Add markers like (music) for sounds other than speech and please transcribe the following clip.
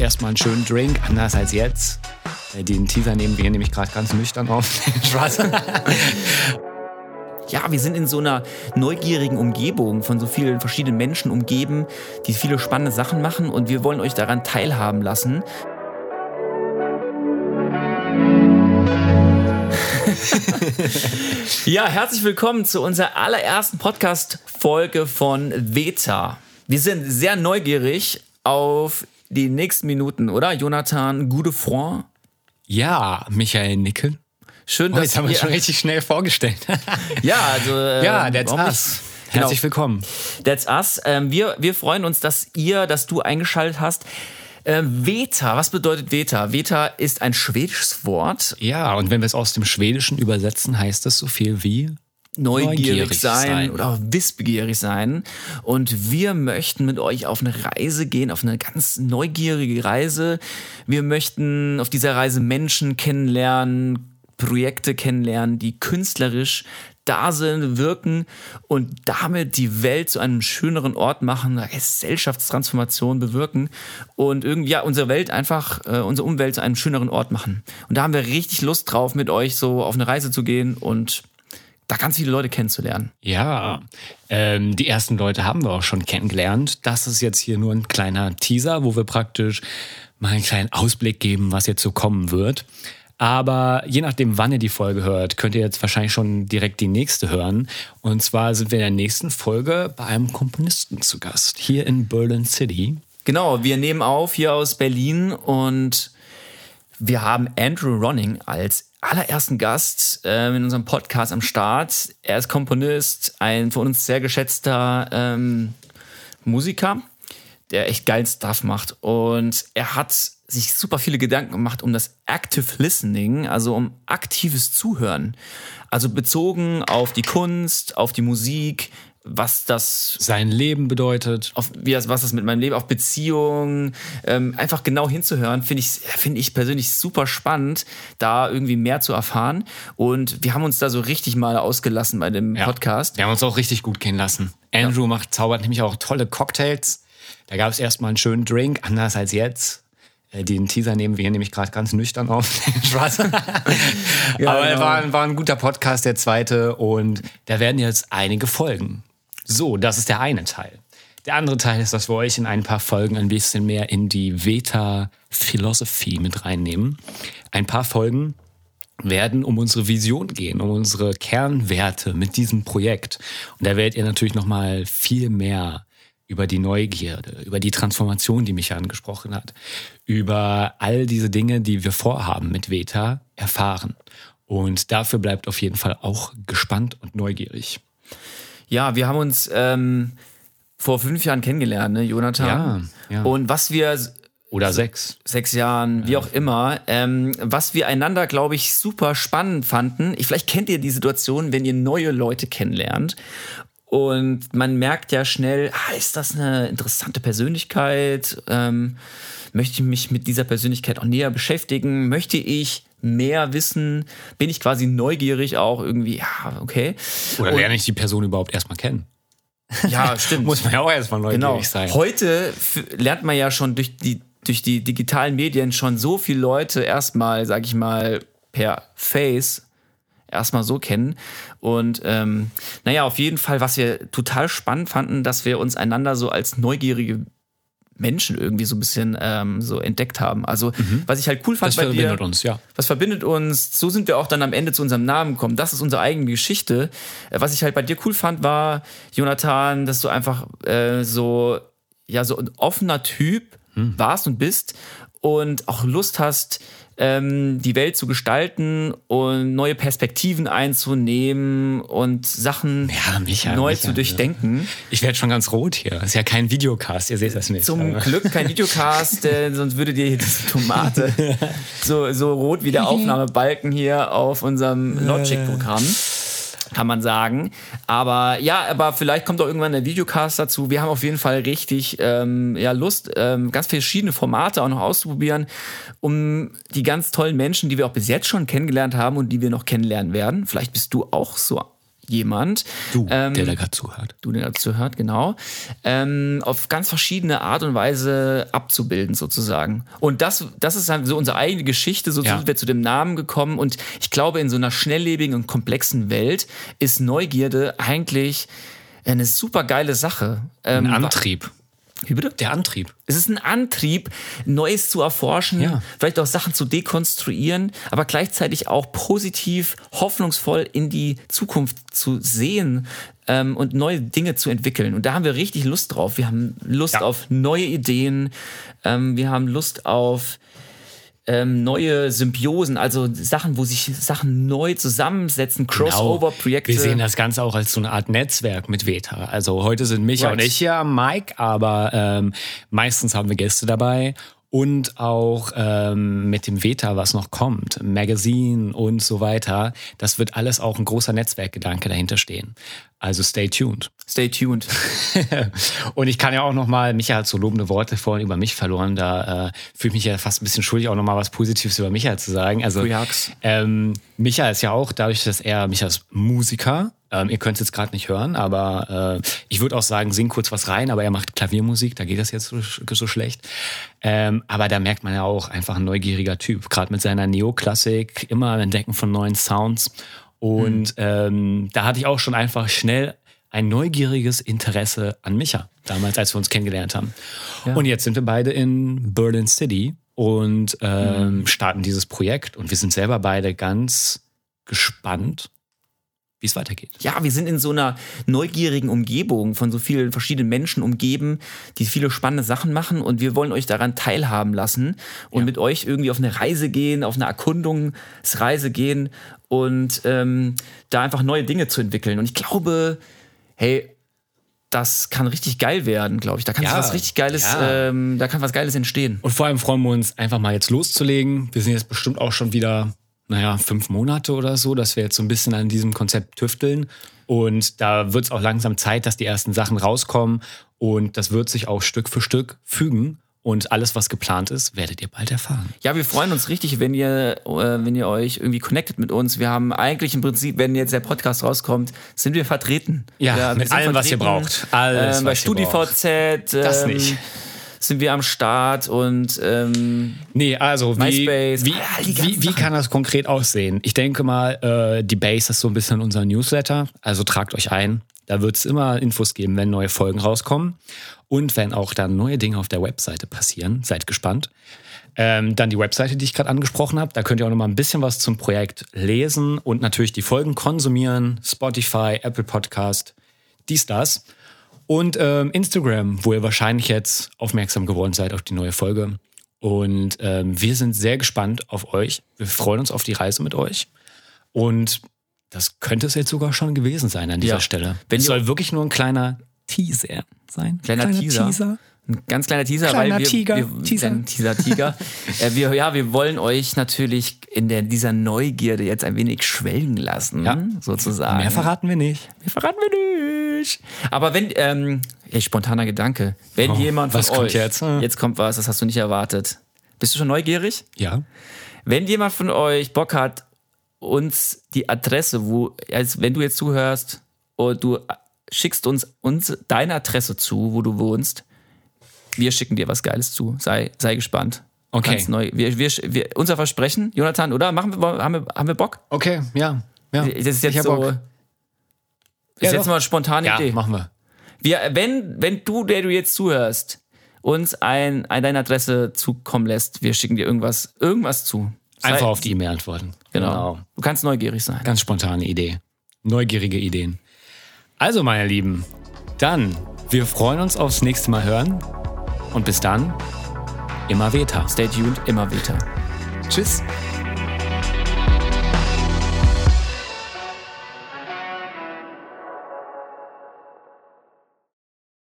erstmal einen schönen Drink, anders als jetzt. Äh, den Teaser nehmen wir nämlich gerade ganz nüchtern auf. (laughs) Ja, wir sind in so einer neugierigen Umgebung von so vielen verschiedenen Menschen umgeben, die viele spannende Sachen machen und wir wollen euch daran teilhaben lassen. (laughs) ja, herzlich willkommen zu unserer allerersten Podcast-Folge von Veta. Wir sind sehr neugierig auf die nächsten Minuten, oder? Jonathan Goudefroid. Ja, Michael Nickel. Schön, oh, dass jetzt haben wir schon richtig schnell vorgestellt. (laughs) ja, also. (laughs) Ähm, ja, that's us. Genau. Herzlich willkommen. That's us. Ähm, wir, wir freuen uns, dass ihr, dass du eingeschaltet hast. Äh, Veta, was bedeutet Veta? Veta ist ein schwedisches Wort. Ja, und wenn wir es aus dem Schwedischen übersetzen, heißt es so viel wie neugierig, neugierig sein, sein, oder auch wissbegierig sein. Und wir möchten mit euch auf eine Reise gehen, auf eine ganz neugierige Reise. Wir möchten auf dieser Reise Menschen kennenlernen, Projekte kennenlernen, die künstlerisch da sind, wirken und damit die Welt zu einem schöneren Ort machen, eine Gesellschaftstransformation bewirken und irgendwie ja unsere Welt einfach, äh, unsere Umwelt zu einem schöneren Ort machen. Und da haben wir richtig Lust drauf, mit euch so auf eine Reise zu gehen und da ganz viele Leute kennenzulernen. Ja, ähm, die ersten Leute haben wir auch schon kennengelernt. Das ist jetzt hier nur ein kleiner Teaser, wo wir praktisch mal einen kleinen Ausblick geben, was jetzt so kommen wird. Aber je nachdem, wann ihr die Folge hört, könnt ihr jetzt wahrscheinlich schon direkt die nächste hören. Und zwar sind wir in der nächsten Folge bei einem Komponisten zu Gast, hier in Berlin City. Genau, wir nehmen auf hier aus Berlin und wir haben Andrew Ronning als allerersten Gast äh, in unserem Podcast am Start. Er ist Komponist, ein von uns sehr geschätzter ähm, Musiker, der echt geilen Stuff macht. Und er hat sich super viele Gedanken gemacht um das Active Listening, also um aktives Zuhören. Also bezogen auf die Kunst, auf die Musik, was das sein Leben bedeutet, auf wie das, was das mit meinem Leben, auf Beziehungen, ähm, einfach genau hinzuhören, finde ich finde ich persönlich super spannend, da irgendwie mehr zu erfahren. Und wir haben uns da so richtig mal ausgelassen bei dem ja, Podcast. Wir haben uns auch richtig gut gehen lassen. Andrew ja. macht zaubert nämlich auch tolle Cocktails. Da gab es erstmal einen schönen Drink, anders als jetzt. Äh, den Teaser nehmen wir hier nämlich gerade ganz nüchtern auf. (laughs) Spaß. (laughs) ja, Aber genau. war, war ein guter Podcast, der zweite. Und da werden jetzt einige Folgen. So, das ist der eine Teil. Der andere Teil ist, dass wir euch in ein paar Folgen ein bisschen mehr in die Veta-Philosophie mit reinnehmen. Ein paar Folgen werden um unsere Vision gehen, um unsere Kernwerte mit diesem Projekt. Und da werdet ihr natürlich noch mal viel mehr über die Neugierde, über die Transformation, die mich angesprochen hat, über all diese Dinge, die wir vorhaben mit Veta, erfahren. Und dafür bleibt auf jeden Fall auch gespannt und neugierig. Ja, wir haben uns ähm, vor fünf Jahren kennengelernt, ne, Jonathan? Ja, ja. Und was wir oder sechs. Sechs Jahren, wie auch immer. Ähm, was wir einander, glaube ich, super spannend fanden. Ich, vielleicht kennt ihr die Situation, wenn ihr neue Leute kennenlernt. Und man merkt ja schnell, ah, ist das eine interessante Persönlichkeit? Ähm, möchte ich mich mit dieser Persönlichkeit auch näher beschäftigen? Möchte ich mehr wissen? Bin ich quasi neugierig auch irgendwie? Ja, okay. Oder lerne ich die Person überhaupt erstmal kennen? Ja, (laughs) stimmt. Muss man ja auch erstmal neugierig genau. sein. Heute lernt man ja schon durch die, durch die digitalen Medien schon so viele Leute erstmal, sag ich mal, per Face erstmal so kennen. Und ähm, naja, auf jeden Fall, was wir total spannend fanden, dass wir uns einander so als neugierige Menschen irgendwie so ein bisschen ähm, so entdeckt haben. Also mhm. was ich halt cool fand das bei verbindet dir, uns, ja. Was verbindet uns? So sind wir auch dann am Ende zu unserem Namen gekommen. Das ist unsere eigene Geschichte. Äh, was ich halt bei dir cool fand, war Jonathan, dass du einfach äh, so ja so ein offener Typ mhm. warst und bist und auch Lust hast, ähm, die Welt zu gestalten und neue Perspektiven einzunehmen und Sachen ja, Micha, neu Micha, zu durchdenken. Ich werde schon ganz rot hier. Das ist ja kein Videocast, ihr seht das nicht. Zum aber. Glück kein (laughs) Videocast, äh, sonst würde dir die Tomate (laughs) so, so rot wie der Aufnahmebalken hier auf unserem Logic-Programm kann man sagen. Aber ja, aber vielleicht kommt auch irgendwann der Videocast dazu. Wir haben auf jeden Fall richtig ähm, ja, Lust, ähm, ganz verschiedene Formate auch noch auszuprobieren, um die ganz tollen Menschen, die wir auch bis jetzt schon kennengelernt haben und die wir noch kennenlernen werden. Vielleicht bist du auch so jemand. Du, ähm, der da gerade zuhört. Du, der da zuhört, genau. Ähm, auf ganz verschiedene Art und Weise abzubilden, sozusagen. Und das, das ist halt so unsere eigene Geschichte, so ja. sind wir zu dem Namen gekommen. Und ich glaube, in so einer schnelllebigen und komplexen Welt ist Neugierde eigentlich eine super geile Sache. Ähm, Ein Antrieb. Wie bitte? Der Antrieb. Es ist ein Antrieb, Neues zu erforschen, ja. vielleicht auch Sachen zu dekonstruieren, aber gleichzeitig auch positiv, hoffnungsvoll in die Zukunft zu sehen ähm, und neue Dinge zu entwickeln. Und da haben wir richtig Lust drauf. Wir haben Lust ja. auf neue Ideen. Ähm, wir haben Lust auf ähm, neue Symbiosen, also Sachen, wo sich Sachen neu zusammensetzen, genau. Crossover-Projekte. Wir sehen das Ganze auch als so eine Art Netzwerk mit Veta. Also heute sind Micha right. und ich hier am Mic, aber ähm, meistens haben wir Gäste dabei und auch ähm, mit dem Veta, was noch kommt, Magazine und so weiter. Das wird alles auch ein großer Netzwerkgedanke dahinter stehen. Also stay tuned. Stay tuned. (laughs) und ich kann ja auch noch mal, Micha hat so lobende Worte vorhin über mich verloren, da äh, fühle ich mich ja fast ein bisschen schuldig, auch noch mal was Positives über Micha zu sagen. Also ähm, Micha ist ja auch, dadurch, dass er, Micha ist Musiker, ähm, ihr könnt es jetzt gerade nicht hören, aber äh, ich würde auch sagen, sing kurz was rein, aber er macht Klaviermusik, da geht das jetzt so, so schlecht. Ähm, aber da merkt man ja auch einfach ein neugieriger Typ, gerade mit seiner Neoklassik, immer Entdecken von neuen Sounds. Und mhm. ähm, da hatte ich auch schon einfach schnell ein neugieriges Interesse an Micha, damals, als wir uns kennengelernt haben. Ja. Und jetzt sind wir beide in Berlin City und ähm, mhm. starten dieses Projekt. Und wir sind selber beide ganz gespannt, wie es weitergeht. Ja, wir sind in so einer neugierigen Umgebung von so vielen verschiedenen Menschen umgeben, die viele spannende Sachen machen und wir wollen euch daran teilhaben lassen und ja. mit euch irgendwie auf eine Reise gehen, auf eine Erkundungsreise gehen und ähm, da einfach neue Dinge zu entwickeln. Und ich glaube, hey, das kann richtig geil werden, glaube ich. Da kann ja, was richtig Geiles, ja. ähm, da kann was Geiles entstehen. Und vor allem freuen wir uns einfach mal jetzt loszulegen. Wir sind jetzt bestimmt auch schon wieder naja, fünf Monate oder so, dass wir jetzt so ein bisschen an diesem Konzept tüfteln. Und da wird es auch langsam Zeit, dass die ersten Sachen rauskommen. Und das wird sich auch Stück für Stück fügen. Und alles, was geplant ist, werdet ihr bald erfahren. Ja, wir freuen uns richtig, wenn ihr, äh, wenn ihr euch irgendwie connectet mit uns. Wir haben eigentlich im Prinzip, wenn jetzt der Podcast rauskommt, sind wir vertreten. Ja, ja mit allem, was ihr braucht. Alles, äh, bei StudiVZ. Ähm, das nicht sind wir am Start und ähm, nee, also wie, wie, ah, wie, wie, kann das konkret aussehen? Ich denke mal, äh, die Base ist so ein bisschen unser Newsletter, also tragt euch ein. Da wird es immer Infos geben, wenn neue Folgen rauskommen und wenn auch dann neue Dinge auf der Webseite passieren. Seid gespannt. Ähm, dann die Webseite, die ich gerade angesprochen habe. Da könnt ihr auch noch mal ein bisschen was zum Projekt lesen und natürlich die Folgen konsumieren. Spotify, Apple Podcast, dies, das. Und ähm, Instagram, wo ihr wahrscheinlich jetzt aufmerksam geworden seid auf die neue Folge. Und ähm, wir sind sehr gespannt auf euch. Wir freuen uns auf die Reise mit euch. Und das könnte es jetzt sogar schon gewesen sein an dieser ja. Stelle. Wenn es soll wirklich nur ein kleiner Teaser sein. Kleiner, kleiner Teaser. Teaser. Ein ganz kleiner Teaser, kleiner weil wir, Tiger. wir Teaser. Teaser Tiger. (laughs) äh, wir, ja, wir wollen euch natürlich in der, dieser Neugierde jetzt ein wenig schwelgen lassen, ja. sozusagen. Mehr verraten wir nicht. Mehr verraten wir nicht. Aber wenn, ähm, ey, spontaner Gedanke, wenn oh, jemand von was euch, kommt jetzt? jetzt kommt was, das hast du nicht erwartet. Bist du schon neugierig? Ja. Wenn jemand von euch Bock hat, uns die Adresse, wo, als wenn du jetzt zuhörst und du schickst uns, uns deine Adresse zu, wo du wohnst, wir schicken dir was Geiles zu. Sei, sei gespannt. Okay. Ganz neu. Wir, wir, wir, unser Versprechen, Jonathan, oder? Machen wir, haben, wir, haben wir Bock? Okay, ja. ja. Das ist jetzt so. Bock. Das ist ja, jetzt mal eine spontane ja, Idee. machen wir. wir. Wenn, wenn du, der du jetzt zuhörst, uns ein, ein deine Adresse zukommen lässt, wir schicken dir irgendwas, irgendwas zu. Sei, Einfach auf die E-Mail antworten. Genau. genau. Du kannst neugierig sein. Ganz spontane Idee. Neugierige Ideen. Also, meine Lieben, dann, wir freuen uns aufs nächste Mal hören. Und bis dann, immer Veta. Stay tuned, immer Veta. Tschüss.